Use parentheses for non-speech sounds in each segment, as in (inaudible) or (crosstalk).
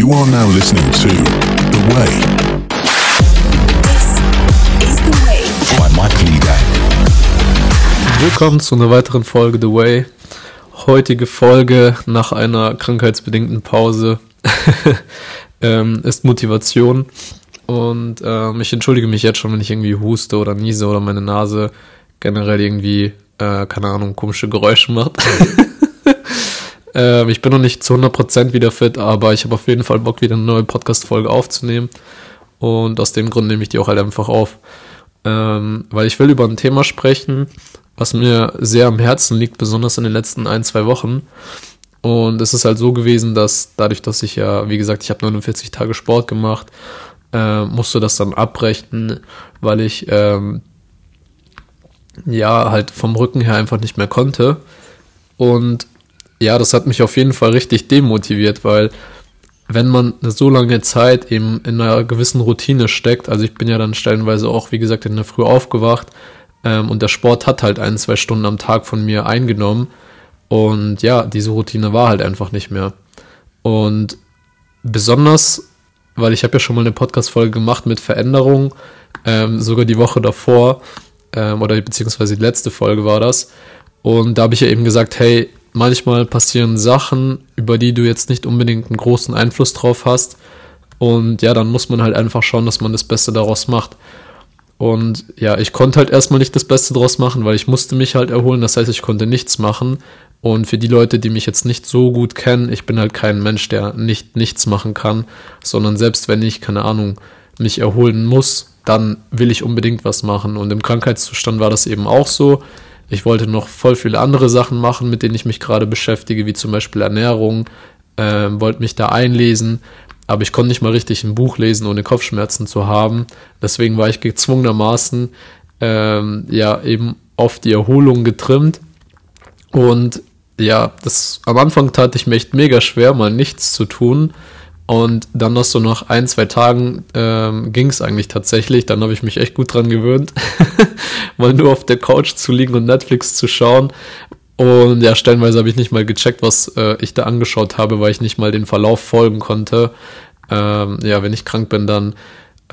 You are now listening to The Way This is The Way. by Michael Eden. Willkommen zu einer weiteren Folge The Way. Heutige Folge nach einer krankheitsbedingten Pause (laughs) ähm, ist Motivation. Und ähm, ich entschuldige mich jetzt schon, wenn ich irgendwie huste oder niese oder meine Nase generell irgendwie, äh, keine Ahnung, komische Geräusche macht. (laughs) ähm, ich bin noch nicht zu 100% wieder fit, aber ich habe auf jeden Fall Bock, wieder eine neue Podcast-Folge aufzunehmen. Und aus dem Grund nehme ich die auch halt einfach auf. Ähm, weil ich will über ein Thema sprechen, was mir sehr am Herzen liegt, besonders in den letzten ein, zwei Wochen. Und es ist halt so gewesen, dass dadurch, dass ich ja, wie gesagt, ich habe 49 Tage Sport gemacht, äh, musste das dann abbrechen, weil ich ähm, ja halt vom Rücken her einfach nicht mehr konnte. Und ja, das hat mich auf jeden Fall richtig demotiviert, weil wenn man eine so lange Zeit eben in einer gewissen Routine steckt, also ich bin ja dann stellenweise auch, wie gesagt, in der Früh aufgewacht ähm, und der Sport hat halt ein, zwei Stunden am Tag von mir eingenommen und ja, diese Routine war halt einfach nicht mehr. Und besonders, weil ich habe ja schon mal eine Podcast-Folge gemacht mit Veränderungen, ähm, sogar die Woche davor, ähm, oder beziehungsweise die letzte Folge war das. Und da habe ich ja eben gesagt, hey, manchmal passieren Sachen, über die du jetzt nicht unbedingt einen großen Einfluss drauf hast. Und ja, dann muss man halt einfach schauen, dass man das Beste daraus macht. Und ja, ich konnte halt erstmal nicht das Beste daraus machen, weil ich musste mich halt erholen. Das heißt, ich konnte nichts machen. Und für die Leute, die mich jetzt nicht so gut kennen, ich bin halt kein Mensch, der nicht nichts machen kann, sondern selbst wenn ich, keine Ahnung, mich erholen muss, dann will ich unbedingt was machen. Und im Krankheitszustand war das eben auch so. Ich wollte noch voll viele andere Sachen machen, mit denen ich mich gerade beschäftige, wie zum Beispiel Ernährung, ähm, wollte mich da einlesen, aber ich konnte nicht mal richtig ein Buch lesen, ohne Kopfschmerzen zu haben. Deswegen war ich gezwungenermaßen ähm, ja eben auf die Erholung getrimmt. Und ja, das am Anfang tat ich mir echt mega schwer, mal nichts zu tun. Und dann noch so nach ein, zwei Tagen ähm, ging es eigentlich tatsächlich. Dann habe ich mich echt gut dran gewöhnt, (laughs) mal nur auf der Couch zu liegen und Netflix zu schauen. Und ja, stellenweise habe ich nicht mal gecheckt, was äh, ich da angeschaut habe, weil ich nicht mal den Verlauf folgen konnte. Ähm, ja, wenn ich krank bin, dann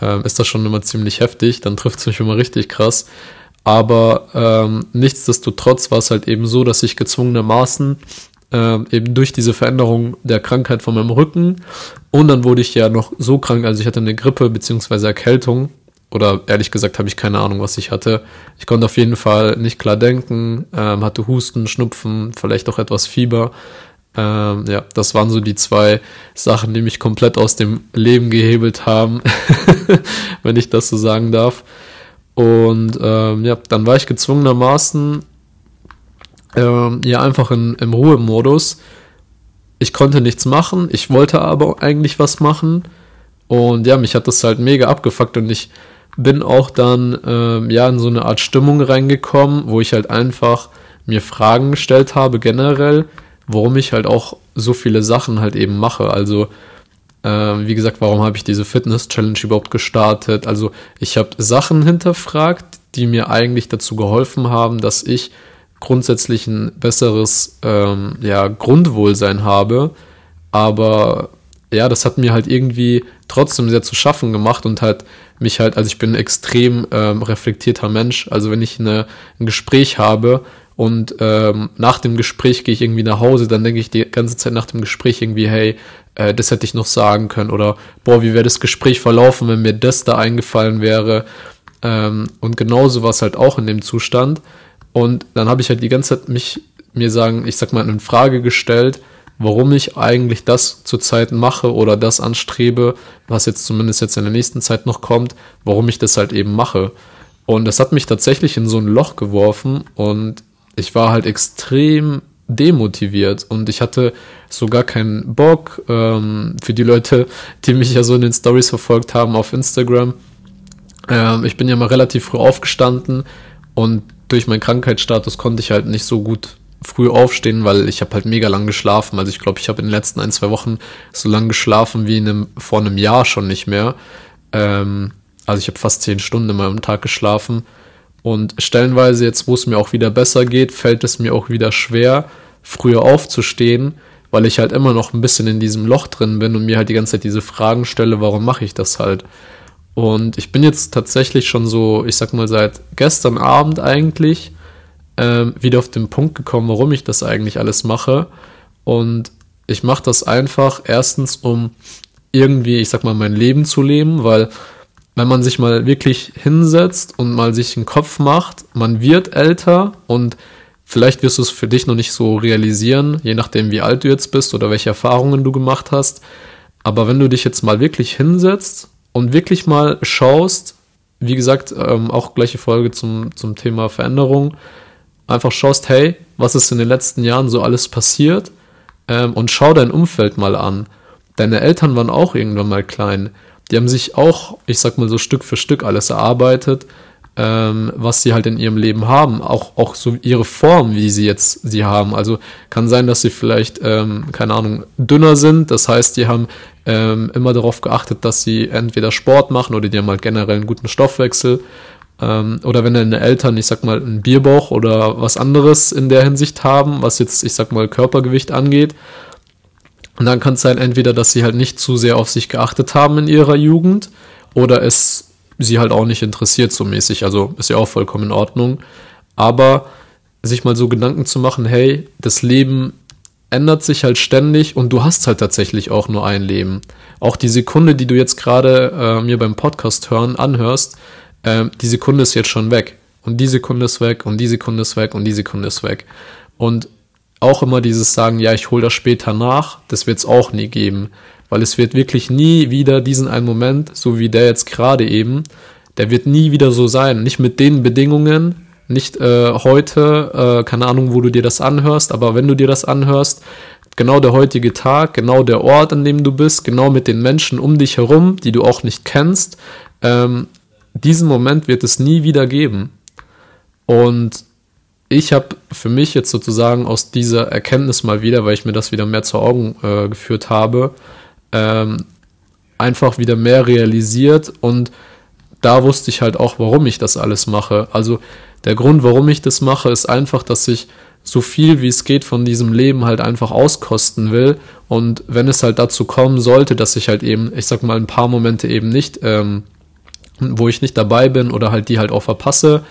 ähm, ist das schon immer ziemlich heftig. Dann trifft es mich immer richtig krass. Aber ähm, nichtsdestotrotz war es halt eben so, dass ich gezwungenermaßen ähm, eben durch diese Veränderung der Krankheit von meinem Rücken und dann wurde ich ja noch so krank, also ich hatte eine Grippe beziehungsweise Erkältung oder ehrlich gesagt habe ich keine Ahnung, was ich hatte. Ich konnte auf jeden Fall nicht klar denken, ähm, hatte Husten, Schnupfen, vielleicht auch etwas Fieber. Ähm, ja, das waren so die zwei Sachen, die mich komplett aus dem Leben gehebelt haben, (laughs) wenn ich das so sagen darf. Und ähm, ja, dann war ich gezwungenermaßen ähm, ja einfach in, im Ruhemodus. Ich konnte nichts machen, ich wollte aber eigentlich was machen. Und ja, mich hat das halt mega abgefuckt und ich bin auch dann ähm, ja in so eine Art Stimmung reingekommen, wo ich halt einfach mir Fragen gestellt habe generell, warum ich halt auch so viele Sachen halt eben mache. Also ähm, wie gesagt, warum habe ich diese Fitness-Challenge überhaupt gestartet? Also ich habe Sachen hinterfragt, die mir eigentlich dazu geholfen haben, dass ich grundsätzlich ein besseres ähm, ja, Grundwohlsein habe. Aber ja, das hat mir halt irgendwie trotzdem sehr zu schaffen gemacht und halt mich halt, also ich bin ein extrem ähm, reflektierter Mensch. Also wenn ich eine, ein Gespräch habe und ähm, nach dem Gespräch gehe ich irgendwie nach Hause, dann denke ich die ganze Zeit nach dem Gespräch irgendwie, hey, äh, das hätte ich noch sagen können oder boah, wie wäre das Gespräch verlaufen, wenn mir das da eingefallen wäre. Ähm, und genauso war es halt auch in dem Zustand. Und dann habe ich halt die ganze Zeit mich mir sagen, ich sag mal, in Frage gestellt, warum ich eigentlich das zurzeit mache oder das anstrebe, was jetzt zumindest jetzt in der nächsten Zeit noch kommt, warum ich das halt eben mache. Und das hat mich tatsächlich in so ein Loch geworfen und ich war halt extrem demotiviert und ich hatte sogar keinen Bock ähm, für die Leute, die mich ja so in den Stories verfolgt haben auf Instagram. Ähm, ich bin ja mal relativ früh aufgestanden und durch meinen Krankheitsstatus konnte ich halt nicht so gut früh aufstehen, weil ich habe halt mega lang geschlafen. Also ich glaube, ich habe in den letzten ein, zwei Wochen so lang geschlafen wie in einem, vor einem Jahr schon nicht mehr. Ähm, also ich habe fast zehn Stunden in meinem Tag geschlafen. Und stellenweise jetzt, wo es mir auch wieder besser geht, fällt es mir auch wieder schwer, früher aufzustehen, weil ich halt immer noch ein bisschen in diesem Loch drin bin und mir halt die ganze Zeit diese Fragen stelle, warum mache ich das halt? Und ich bin jetzt tatsächlich schon so, ich sag mal, seit gestern Abend eigentlich ähm, wieder auf den Punkt gekommen, warum ich das eigentlich alles mache. Und ich mache das einfach erstens, um irgendwie, ich sag mal, mein Leben zu leben, weil wenn man sich mal wirklich hinsetzt und mal sich einen Kopf macht, man wird älter und vielleicht wirst du es für dich noch nicht so realisieren, je nachdem wie alt du jetzt bist oder welche Erfahrungen du gemacht hast. Aber wenn du dich jetzt mal wirklich hinsetzt und wirklich mal schaust, wie gesagt, ähm, auch gleiche Folge zum, zum Thema Veränderung, einfach schaust, hey, was ist in den letzten Jahren so alles passiert ähm, und schau dein Umfeld mal an. Deine Eltern waren auch irgendwann mal klein. Die haben sich auch, ich sag mal so Stück für Stück alles erarbeitet, ähm, was sie halt in ihrem Leben haben. Auch, auch so ihre Form, wie sie jetzt sie haben. Also kann sein, dass sie vielleicht, ähm, keine Ahnung, dünner sind. Das heißt, die haben ähm, immer darauf geachtet, dass sie entweder Sport machen oder die haben halt generell einen guten Stoffwechsel. Ähm, oder wenn deine Eltern, ich sag mal, einen Bierbauch oder was anderes in der Hinsicht haben, was jetzt, ich sag mal, Körpergewicht angeht, und dann kann es sein, entweder, dass sie halt nicht zu sehr auf sich geachtet haben in ihrer Jugend oder es sie halt auch nicht interessiert so mäßig. Also ist ja auch vollkommen in Ordnung. Aber sich mal so Gedanken zu machen, hey, das Leben ändert sich halt ständig und du hast halt tatsächlich auch nur ein Leben. Auch die Sekunde, die du jetzt gerade äh, mir beim Podcast hören anhörst, äh, die Sekunde ist jetzt schon weg. Und die Sekunde ist weg und die Sekunde ist weg und die Sekunde ist weg. Und auch immer dieses Sagen, ja, ich hole das später nach, das wird es auch nie geben. Weil es wird wirklich nie wieder diesen einen Moment, so wie der jetzt gerade eben, der wird nie wieder so sein. Nicht mit den Bedingungen, nicht äh, heute, äh, keine Ahnung, wo du dir das anhörst, aber wenn du dir das anhörst, genau der heutige Tag, genau der Ort, an dem du bist, genau mit den Menschen um dich herum, die du auch nicht kennst, ähm, diesen Moment wird es nie wieder geben. Und ich habe für mich jetzt sozusagen aus dieser Erkenntnis mal wieder, weil ich mir das wieder mehr zur Augen äh, geführt habe, ähm, einfach wieder mehr realisiert und da wusste ich halt auch, warum ich das alles mache. Also der Grund, warum ich das mache, ist einfach, dass ich so viel wie es geht von diesem Leben halt einfach auskosten will. Und wenn es halt dazu kommen sollte, dass ich halt eben, ich sag mal, ein paar Momente eben nicht, ähm, wo ich nicht dabei bin oder halt die halt auch verpasse,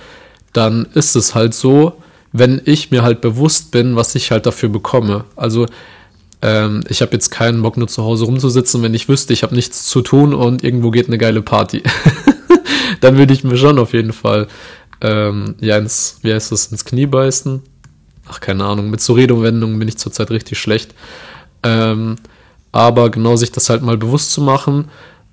dann ist es halt so, wenn ich mir halt bewusst bin, was ich halt dafür bekomme. Also ähm, ich habe jetzt keinen Bock nur zu Hause rumzusitzen, wenn ich wüsste, ich habe nichts zu tun und irgendwo geht eine geile Party. (laughs) Dann würde ich mir schon auf jeden Fall ähm, ja ins, wie heißt das, ins Knie beißen. Ach, keine Ahnung, mit so Redewendungen bin ich zurzeit richtig schlecht. Ähm, aber genau sich das halt mal bewusst zu machen.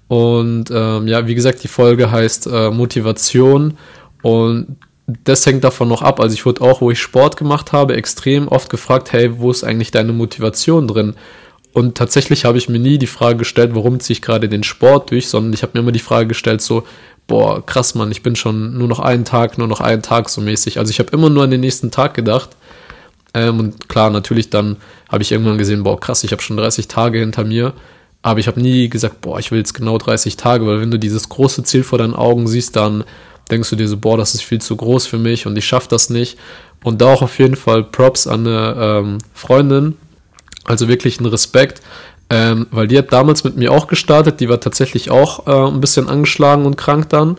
Und ähm, ja, wie gesagt, die Folge heißt äh, Motivation. Und das hängt davon noch ab. Also ich wurde auch, wo ich Sport gemacht habe, extrem oft gefragt, hey, wo ist eigentlich deine Motivation drin? Und tatsächlich habe ich mir nie die Frage gestellt, warum ziehe ich gerade den Sport durch, sondern ich habe mir immer die Frage gestellt, so, boah, krass, Mann, ich bin schon nur noch einen Tag, nur noch einen Tag so mäßig. Also ich habe immer nur an den nächsten Tag gedacht. Ähm, und klar, natürlich dann habe ich irgendwann gesehen, boah, krass, ich habe schon 30 Tage hinter mir. Aber ich habe nie gesagt, boah, ich will jetzt genau 30 Tage, weil wenn du dieses große Ziel vor deinen Augen siehst, dann denkst du dir so, boah, das ist viel zu groß für mich und ich schaffe das nicht. Und da auch auf jeden Fall Props an eine ähm, Freundin, also wirklich ein Respekt, ähm, weil die hat damals mit mir auch gestartet, die war tatsächlich auch äh, ein bisschen angeschlagen und krank dann.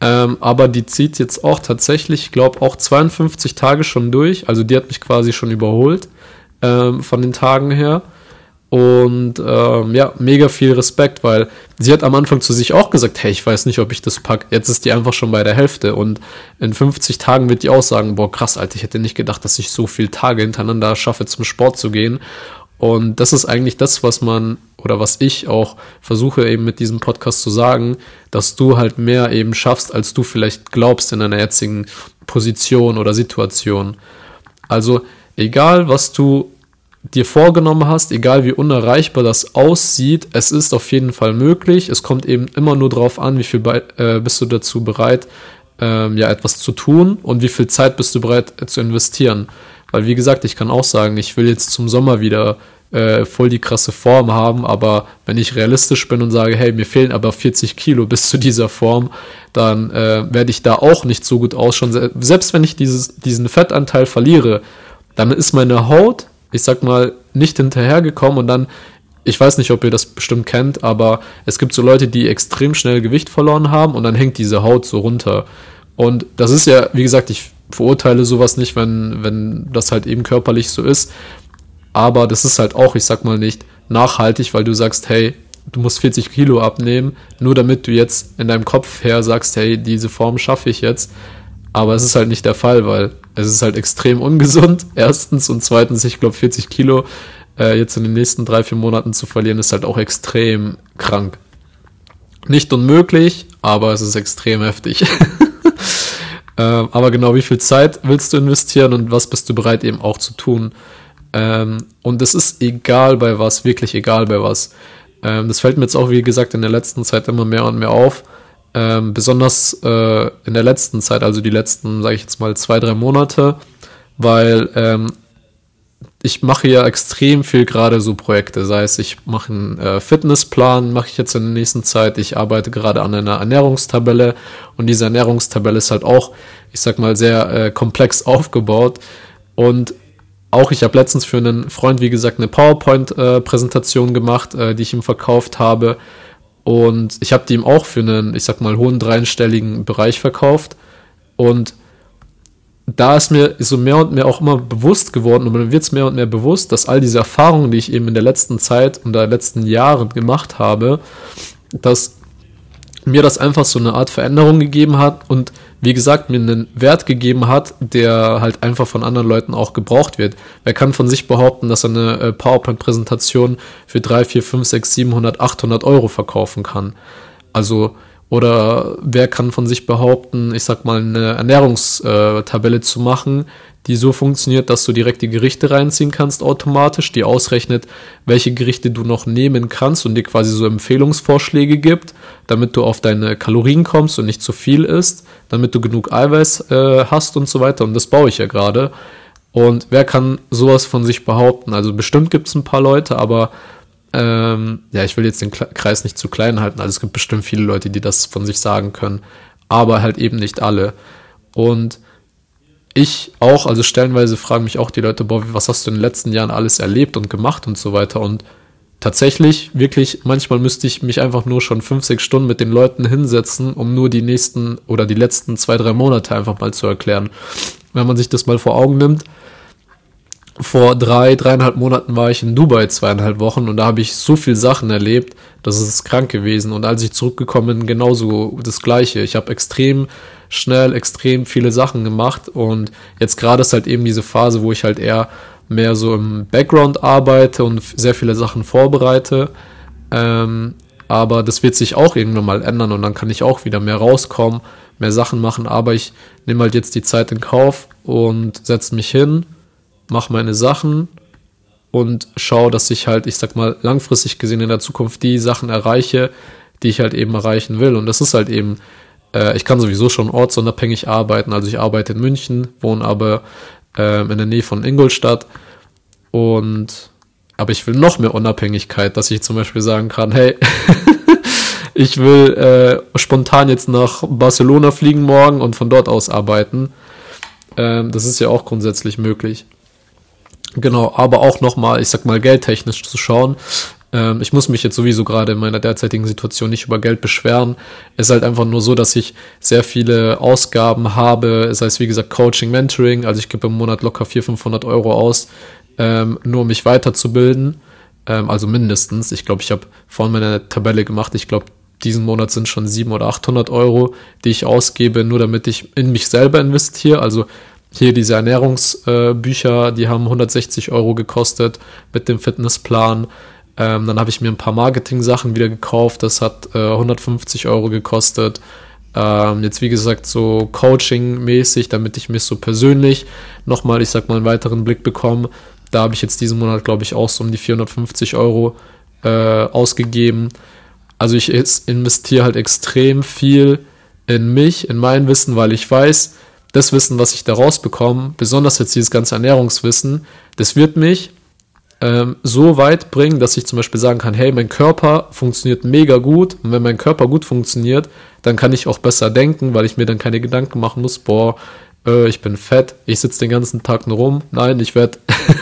Ähm, aber die zieht jetzt auch tatsächlich, ich glaube, auch 52 Tage schon durch. Also die hat mich quasi schon überholt ähm, von den Tagen her. Und ähm, ja, mega viel Respekt, weil sie hat am Anfang zu sich auch gesagt, hey, ich weiß nicht, ob ich das pack. Jetzt ist die einfach schon bei der Hälfte und in 50 Tagen wird die auch sagen, boah, krass, Alter, ich hätte nicht gedacht, dass ich so viele Tage hintereinander schaffe, zum Sport zu gehen. Und das ist eigentlich das, was man oder was ich auch versuche eben mit diesem Podcast zu sagen, dass du halt mehr eben schaffst, als du vielleicht glaubst in deiner jetzigen Position oder Situation. Also egal, was du dir vorgenommen hast, egal wie unerreichbar das aussieht, es ist auf jeden Fall möglich. Es kommt eben immer nur darauf an, wie viel bei, äh, bist du dazu bereit, ähm, ja, etwas zu tun und wie viel Zeit bist du bereit äh, zu investieren. Weil, wie gesagt, ich kann auch sagen, ich will jetzt zum Sommer wieder äh, voll die krasse Form haben, aber wenn ich realistisch bin und sage, hey, mir fehlen aber 40 Kilo bis zu dieser Form, dann äh, werde ich da auch nicht so gut ausschauen. Selbst wenn ich dieses, diesen Fettanteil verliere, dann ist meine Haut ich sag mal, nicht hinterhergekommen und dann, ich weiß nicht, ob ihr das bestimmt kennt, aber es gibt so Leute, die extrem schnell Gewicht verloren haben und dann hängt diese Haut so runter. Und das ist ja, wie gesagt, ich verurteile sowas nicht, wenn, wenn das halt eben körperlich so ist. Aber das ist halt auch, ich sag mal nicht, nachhaltig, weil du sagst, hey, du musst 40 Kilo abnehmen, nur damit du jetzt in deinem Kopf her sagst, hey, diese Form schaffe ich jetzt. Aber es ist halt nicht der Fall, weil es ist halt extrem ungesund, (laughs) erstens. Und zweitens, ich glaube, 40 Kilo äh, jetzt in den nächsten drei, vier Monaten zu verlieren, ist halt auch extrem krank. Nicht unmöglich, aber es ist extrem heftig. (laughs) ähm, aber genau, wie viel Zeit willst du investieren und was bist du bereit eben auch zu tun? Ähm, und es ist egal bei was, wirklich egal bei was. Ähm, das fällt mir jetzt auch, wie gesagt, in der letzten Zeit immer mehr und mehr auf. Ähm, besonders äh, in der letzten Zeit, also die letzten, sage ich jetzt mal, zwei, drei Monate, weil ähm, ich mache ja extrem viel gerade so Projekte, sei es ich mache einen äh, Fitnessplan, mache ich jetzt in der nächsten Zeit, ich arbeite gerade an einer Ernährungstabelle und diese Ernährungstabelle ist halt auch, ich sag mal, sehr äh, komplex aufgebaut und auch ich habe letztens für einen Freund, wie gesagt, eine PowerPoint-Präsentation äh, gemacht, äh, die ich ihm verkauft habe. Und ich habe die ihm auch für einen, ich sag mal, hohen dreistelligen Bereich verkauft. Und da ist mir so mehr und mehr auch immer bewusst geworden und mir wird es mehr und mehr bewusst, dass all diese Erfahrungen, die ich eben in der letzten Zeit und der letzten Jahre gemacht habe, dass mir das einfach so eine Art Veränderung gegeben hat und wie gesagt, mir einen Wert gegeben hat, der halt einfach von anderen Leuten auch gebraucht wird. Wer kann von sich behaupten, dass er eine äh, PowerPoint-Präsentation für 3, 4, 5, 6, 700, 800 Euro verkaufen kann? Also, oder wer kann von sich behaupten, ich sag mal, eine Ernährungstabelle zu machen, die so funktioniert, dass du direkt die Gerichte reinziehen kannst automatisch, die ausrechnet, welche Gerichte du noch nehmen kannst und dir quasi so Empfehlungsvorschläge gibt, damit du auf deine Kalorien kommst und nicht zu viel isst, damit du genug Eiweiß äh, hast und so weiter. Und das baue ich ja gerade. Und wer kann sowas von sich behaupten? Also bestimmt gibt es ein paar Leute, aber ähm, ja, ich will jetzt den Kreis nicht zu klein halten. Also es gibt bestimmt viele Leute, die das von sich sagen können, aber halt eben nicht alle. Und ich auch, also stellenweise fragen mich auch die Leute, boah, was hast du in den letzten Jahren alles erlebt und gemacht und so weiter. Und tatsächlich, wirklich, manchmal müsste ich mich einfach nur schon fünf, sechs Stunden mit den Leuten hinsetzen, um nur die nächsten oder die letzten zwei, drei Monate einfach mal zu erklären. Wenn man sich das mal vor Augen nimmt, vor drei, dreieinhalb Monaten war ich in Dubai zweieinhalb Wochen und da habe ich so viel Sachen erlebt, das ist krank gewesen. Und als ich zurückgekommen bin, genauso das Gleiche. Ich habe extrem schnell extrem viele Sachen gemacht und jetzt gerade ist halt eben diese Phase, wo ich halt eher mehr so im Background arbeite und sehr viele Sachen vorbereite. Ähm, aber das wird sich auch irgendwann mal ändern und dann kann ich auch wieder mehr rauskommen, mehr Sachen machen. Aber ich nehme halt jetzt die Zeit in Kauf und setze mich hin, mache meine Sachen und schaue, dass ich halt, ich sag mal, langfristig gesehen in der Zukunft die Sachen erreiche, die ich halt eben erreichen will. Und das ist halt eben äh, ich kann sowieso schon ortsunabhängig arbeiten. Also ich arbeite in München, wohne aber äh, in der Nähe von Ingolstadt. Und aber ich will noch mehr Unabhängigkeit, dass ich zum Beispiel sagen kann, hey, (laughs) ich will äh, spontan jetzt nach Barcelona fliegen morgen und von dort aus arbeiten. Ähm, das ist ja auch grundsätzlich möglich. Genau, aber auch nochmal, ich sag mal, geldtechnisch zu schauen. Ähm, ich muss mich jetzt sowieso gerade in meiner derzeitigen Situation nicht über Geld beschweren. Es ist halt einfach nur so, dass ich sehr viele Ausgaben habe, es wie gesagt Coaching, Mentoring. Also ich gebe im Monat locker 400, 500 Euro aus, ähm, nur um mich weiterzubilden. Ähm, also mindestens. Ich glaube, ich habe vorhin meine Tabelle gemacht. Ich glaube, diesen Monat sind schon 700 oder 800 Euro, die ich ausgebe, nur damit ich in mich selber investiere. Also hier diese Ernährungsbücher, äh, die haben 160 Euro gekostet mit dem Fitnessplan. Ähm, dann habe ich mir ein paar Marketing-Sachen wieder gekauft. Das hat äh, 150 Euro gekostet. Ähm, jetzt wie gesagt so Coaching-mäßig, damit ich mich so persönlich nochmal, ich sag mal, einen weiteren Blick bekomme. Da habe ich jetzt diesen Monat, glaube ich, auch so um die 450 Euro äh, ausgegeben. Also ich investiere halt extrem viel in mich, in mein Wissen, weil ich weiß, das Wissen, was ich da rausbekomme, besonders jetzt dieses ganze Ernährungswissen, das wird mich ähm, so weit bringen, dass ich zum Beispiel sagen kann, hey, mein Körper funktioniert mega gut und wenn mein Körper gut funktioniert, dann kann ich auch besser denken, weil ich mir dann keine Gedanken machen muss, boah, äh, ich bin fett, ich sitze den ganzen Tag nur rum. Nein, ich werde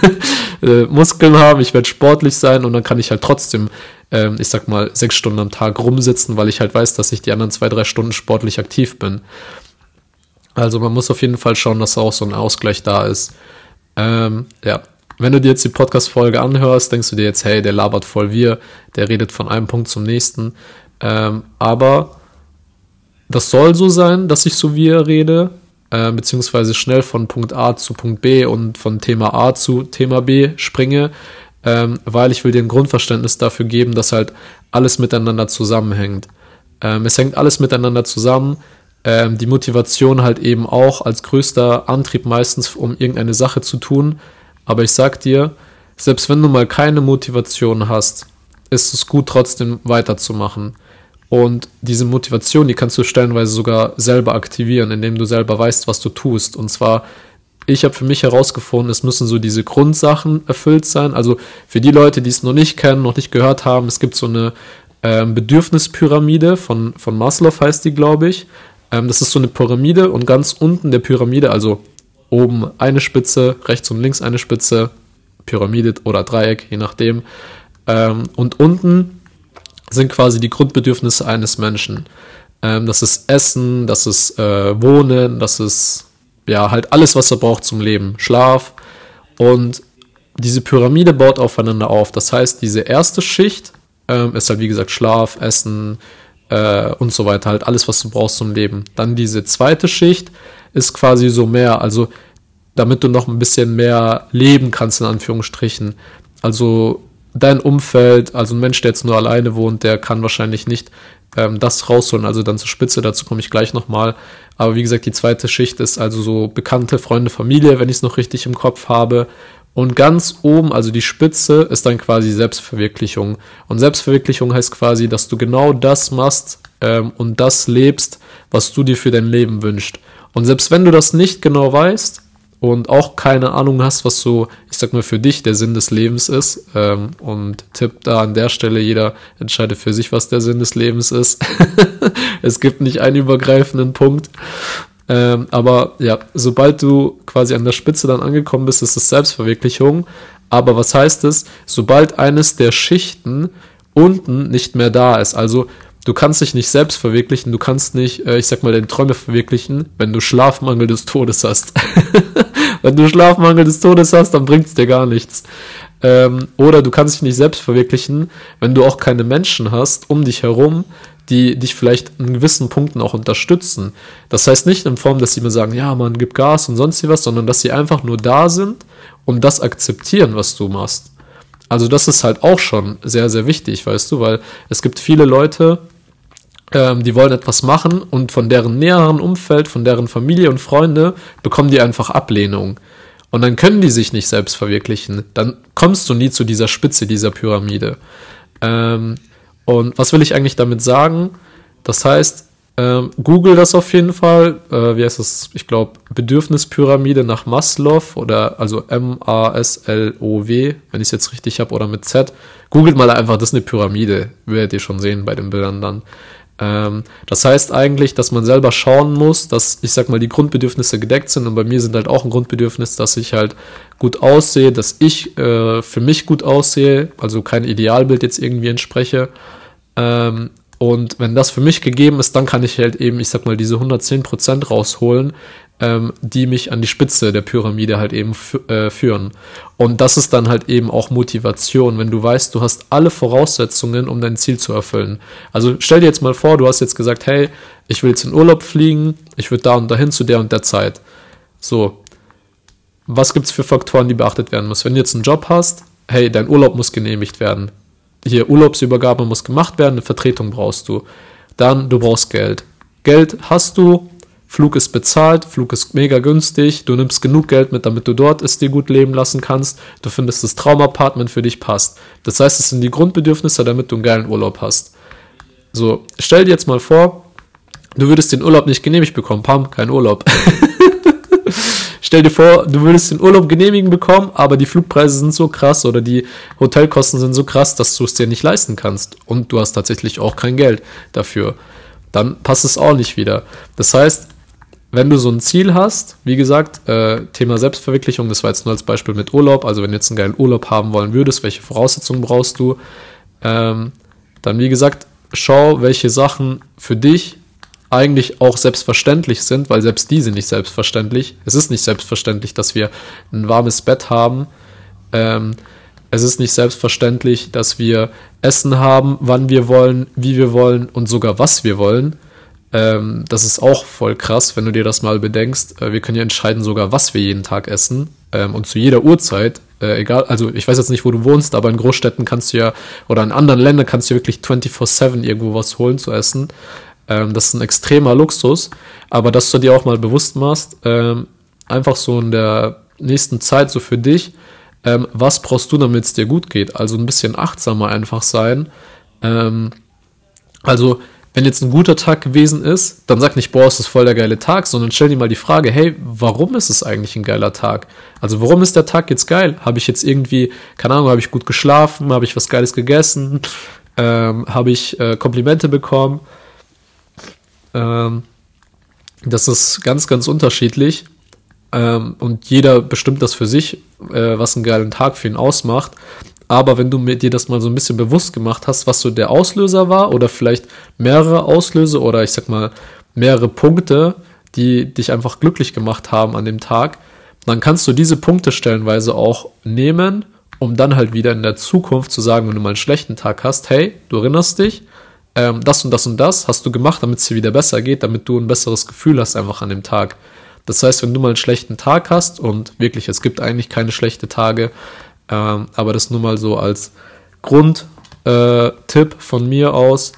(laughs) äh, Muskeln haben, ich werde sportlich sein und dann kann ich halt trotzdem, ähm, ich sag mal, sechs Stunden am Tag rumsitzen, weil ich halt weiß, dass ich die anderen zwei, drei Stunden sportlich aktiv bin. Also man muss auf jeden Fall schauen, dass auch so ein Ausgleich da ist. Ähm, ja, wenn du dir jetzt die Podcast-Folge anhörst, denkst du dir jetzt, hey, der labert voll wir, der redet von einem Punkt zum nächsten. Ähm, aber das soll so sein, dass ich so wie er rede, äh, beziehungsweise schnell von Punkt A zu Punkt B und von Thema A zu Thema B springe, ähm, weil ich will dir ein Grundverständnis dafür geben, dass halt alles miteinander zusammenhängt. Ähm, es hängt alles miteinander zusammen. Ähm, die Motivation halt eben auch als größter Antrieb meistens, um irgendeine Sache zu tun. Aber ich sag dir, selbst wenn du mal keine Motivation hast, ist es gut, trotzdem weiterzumachen. Und diese Motivation, die kannst du stellenweise sogar selber aktivieren, indem du selber weißt, was du tust. Und zwar, ich habe für mich herausgefunden, es müssen so diese Grundsachen erfüllt sein. Also für die Leute, die es noch nicht kennen, noch nicht gehört haben, es gibt so eine ähm, Bedürfnispyramide von, von Maslow, heißt die, glaube ich. Ähm, das ist so eine Pyramide und ganz unten der Pyramide, also oben eine Spitze, rechts und links eine Spitze, Pyramide oder Dreieck, je nachdem. Ähm, und unten sind quasi die Grundbedürfnisse eines Menschen. Ähm, das ist Essen, das ist äh, Wohnen, das ist ja halt alles, was er braucht zum Leben. Schlaf. Und diese Pyramide baut aufeinander auf. Das heißt, diese erste Schicht ähm, ist halt wie gesagt Schlaf, Essen äh, und so weiter. Halt alles, was du brauchst zum Leben. Dann diese zweite Schicht ist quasi so mehr, also damit du noch ein bisschen mehr leben kannst, in Anführungsstrichen. Also dein Umfeld, also ein Mensch, der jetzt nur alleine wohnt, der kann wahrscheinlich nicht ähm, das rausholen, also dann zur Spitze, dazu komme ich gleich nochmal. Aber wie gesagt, die zweite Schicht ist also so bekannte Freunde, Familie, wenn ich es noch richtig im Kopf habe. Und ganz oben, also die Spitze, ist dann quasi Selbstverwirklichung. Und Selbstverwirklichung heißt quasi, dass du genau das machst ähm, und das lebst, was du dir für dein Leben wünschst. Und selbst wenn du das nicht genau weißt und auch keine Ahnung hast, was so, ich sag mal, für dich der Sinn des Lebens ist, ähm, und Tipp da an der Stelle, jeder entscheidet für sich, was der Sinn des Lebens ist. (laughs) es gibt nicht einen übergreifenden Punkt. Ähm, aber ja, sobald du quasi an der Spitze dann angekommen bist, ist es Selbstverwirklichung. Aber was heißt es? Sobald eines der Schichten unten nicht mehr da ist, also du kannst dich nicht selbst verwirklichen, du kannst nicht, äh, ich sag mal, deine Träume verwirklichen, wenn du Schlafmangel des Todes hast. (laughs) wenn du Schlafmangel des Todes hast, dann bringt es dir gar nichts. Ähm, oder du kannst dich nicht selbst verwirklichen, wenn du auch keine Menschen hast um dich herum, die dich vielleicht in gewissen Punkten auch unterstützen. Das heißt nicht in Form, dass sie mir sagen, ja, man gibt Gas und sonst was, sondern dass sie einfach nur da sind und das akzeptieren, was du machst. Also das ist halt auch schon sehr, sehr wichtig, weißt du, weil es gibt viele Leute, ähm, die wollen etwas machen und von deren näheren Umfeld, von deren Familie und Freunde bekommen die einfach Ablehnung. Und dann können die sich nicht selbst verwirklichen. Dann kommst du nie zu dieser Spitze dieser Pyramide. Ähm, und was will ich eigentlich damit sagen? Das heißt, ähm, Google das auf jeden Fall. Äh, wie heißt das? Ich glaube, Bedürfnispyramide nach Maslow oder also M-A-S-L-O-W, wenn ich es jetzt richtig habe, oder mit Z. Googelt mal einfach, das ist eine Pyramide. Werdet ihr schon sehen bei den Bildern dann. Ähm, das heißt eigentlich, dass man selber schauen muss, dass, ich sag mal, die Grundbedürfnisse gedeckt sind. Und bei mir sind halt auch ein Grundbedürfnis, dass ich halt gut aussehe, dass ich äh, für mich gut aussehe, also kein Idealbild jetzt irgendwie entspreche. Ähm, und wenn das für mich gegeben ist, dann kann ich halt eben, ich sag mal, diese 110% rausholen, ähm, die mich an die Spitze der Pyramide halt eben äh, führen. Und das ist dann halt eben auch Motivation, wenn du weißt, du hast alle Voraussetzungen, um dein Ziel zu erfüllen. Also stell dir jetzt mal vor, du hast jetzt gesagt, hey, ich will jetzt in Urlaub fliegen, ich würde da und dahin zu der und der Zeit. So, was gibt es für Faktoren, die beachtet werden müssen? Wenn du jetzt einen Job hast, hey, dein Urlaub muss genehmigt werden. Hier, Urlaubsübergabe muss gemacht werden, eine Vertretung brauchst du. Dann, du brauchst Geld. Geld hast du, Flug ist bezahlt, Flug ist mega günstig, du nimmst genug Geld mit, damit du dort es dir gut leben lassen kannst, du findest das Traumapartment für dich passt. Das heißt, es sind die Grundbedürfnisse, damit du einen geilen Urlaub hast. So, stell dir jetzt mal vor, du würdest den Urlaub nicht genehmigt bekommen, pam, kein Urlaub. (laughs) stell dir vor, du würdest den Urlaub genehmigen bekommen, aber die Flugpreise sind so krass oder die Hotelkosten sind so krass, dass du es dir nicht leisten kannst. Und du hast tatsächlich auch kein Geld dafür. Dann passt es auch nicht wieder. Das heißt, wenn du so ein Ziel hast, wie gesagt, äh, Thema Selbstverwirklichung, das war jetzt nur als Beispiel mit Urlaub, also wenn du jetzt einen geilen Urlaub haben wollen würdest, welche Voraussetzungen brauchst du, ähm, dann wie gesagt, schau, welche Sachen für dich eigentlich auch selbstverständlich sind, weil selbst die sind nicht selbstverständlich. Es ist nicht selbstverständlich, dass wir ein warmes Bett haben. Ähm, es ist nicht selbstverständlich, dass wir Essen haben, wann wir wollen, wie wir wollen und sogar was wir wollen. Ähm, das ist auch voll krass, wenn du dir das mal bedenkst. Äh, wir können ja entscheiden sogar, was wir jeden Tag essen ähm, und zu jeder Uhrzeit. Äh, egal, also ich weiß jetzt nicht, wo du wohnst, aber in Großstädten kannst du ja, oder in anderen Ländern kannst du wirklich 24-7 irgendwo was holen zu essen. Ähm, das ist ein extremer Luxus, aber dass du dir auch mal bewusst machst, ähm, einfach so in der nächsten Zeit so für dich, ähm, was brauchst du, damit es dir gut geht? Also ein bisschen achtsamer einfach sein. Ähm, also wenn jetzt ein guter Tag gewesen ist, dann sag nicht, boah, es ist voll der geile Tag, sondern stell dir mal die Frage, hey, warum ist es eigentlich ein geiler Tag? Also warum ist der Tag jetzt geil? Habe ich jetzt irgendwie, keine Ahnung, habe ich gut geschlafen, habe ich was Geiles gegessen, ähm, habe ich äh, Komplimente bekommen? Ähm, das ist ganz, ganz unterschiedlich. Ähm, und jeder bestimmt das für sich, äh, was einen geilen Tag für ihn ausmacht. Aber wenn du dir das mal so ein bisschen bewusst gemacht hast, was so der Auslöser war oder vielleicht mehrere Auslöser oder ich sag mal mehrere Punkte, die dich einfach glücklich gemacht haben an dem Tag, dann kannst du diese Punkte stellenweise auch nehmen, um dann halt wieder in der Zukunft zu sagen, wenn du mal einen schlechten Tag hast, hey, du erinnerst dich, ähm, das und das und das hast du gemacht, damit es dir wieder besser geht, damit du ein besseres Gefühl hast einfach an dem Tag. Das heißt, wenn du mal einen schlechten Tag hast und wirklich, es gibt eigentlich keine schlechten Tage, ähm, aber das nur mal so als Grundtipp äh, von mir aus.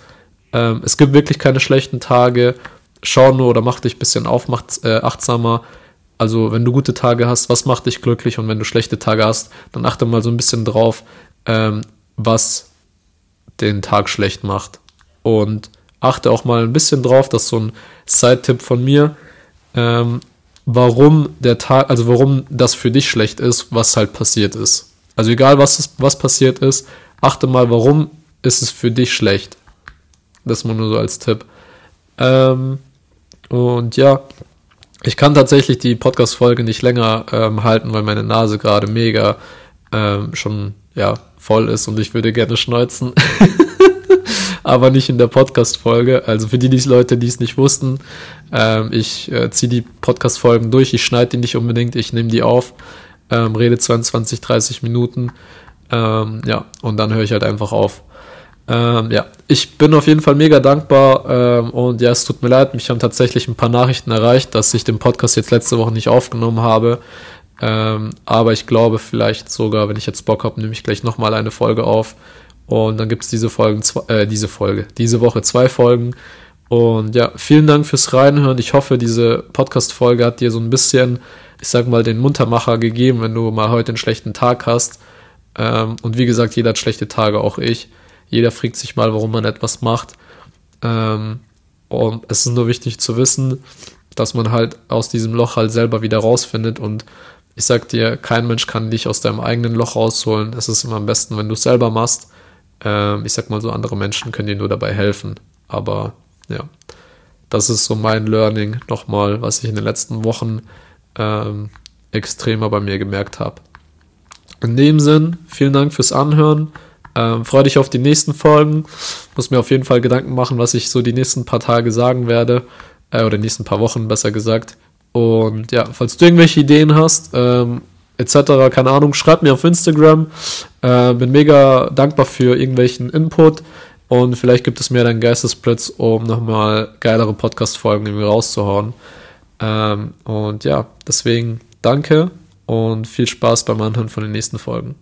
Ähm, es gibt wirklich keine schlechten Tage. Schau nur oder mach dich ein bisschen auf, mach, äh, achtsamer. Also, wenn du gute Tage hast, was macht dich glücklich? Und wenn du schlechte Tage hast, dann achte mal so ein bisschen drauf, ähm, was den Tag schlecht macht. Und achte auch mal ein bisschen drauf, das ist so ein Side-Tipp von mir, ähm, warum der Tag, also warum das für dich schlecht ist, was halt passiert ist. Also egal, was, was passiert ist, achte mal, warum ist es für dich schlecht. Das mal nur so als Tipp. Ähm, und ja, ich kann tatsächlich die Podcast-Folge nicht länger ähm, halten, weil meine Nase gerade mega ähm, schon ja, voll ist und ich würde gerne schneuzen. (laughs) Aber nicht in der Podcast-Folge. Also für die, die Leute, die es nicht wussten, ähm, ich äh, ziehe die Podcast-Folgen durch, ich schneide die nicht unbedingt, ich nehme die auf ähm, rede 22, 30 Minuten. Ähm, ja, und dann höre ich halt einfach auf. Ähm, ja, ich bin auf jeden Fall mega dankbar ähm, und ja, es tut mir leid, mich haben tatsächlich ein paar Nachrichten erreicht, dass ich den Podcast jetzt letzte Woche nicht aufgenommen habe. Ähm, aber ich glaube, vielleicht sogar, wenn ich jetzt Bock habe, nehme ich gleich nochmal eine Folge auf. Und dann gibt es diese Folgen, äh, diese Folge, diese Woche zwei Folgen. Und ja, vielen Dank fürs Reinhören. Ich hoffe, diese Podcast-Folge hat dir so ein bisschen ich sag mal, den Muntermacher gegeben, wenn du mal heute einen schlechten Tag hast. Ähm, und wie gesagt, jeder hat schlechte Tage, auch ich. Jeder fragt sich mal, warum man etwas macht. Ähm, und es ist nur wichtig zu wissen, dass man halt aus diesem Loch halt selber wieder rausfindet. Und ich sag dir, kein Mensch kann dich aus deinem eigenen Loch rausholen. Es ist immer am besten, wenn du es selber machst. Ähm, ich sag mal so, andere Menschen können dir nur dabei helfen. Aber ja, das ist so mein Learning nochmal, was ich in den letzten Wochen ähm, extremer bei mir gemerkt habe. In dem Sinn, vielen Dank fürs Anhören. Ähm, Freue dich auf die nächsten Folgen. Muss mir auf jeden Fall Gedanken machen, was ich so die nächsten paar Tage sagen werde. Äh, oder die nächsten paar Wochen, besser gesagt. Und ja, falls du irgendwelche Ideen hast, ähm, etc., keine Ahnung, schreib mir auf Instagram. Äh, bin mega dankbar für irgendwelchen Input. Und vielleicht gibt es mir dann Geistesblitz, um nochmal geilere Podcast-Folgen irgendwie rauszuhauen. Ähm, und ja, deswegen danke und viel Spaß beim Anhören von den nächsten Folgen.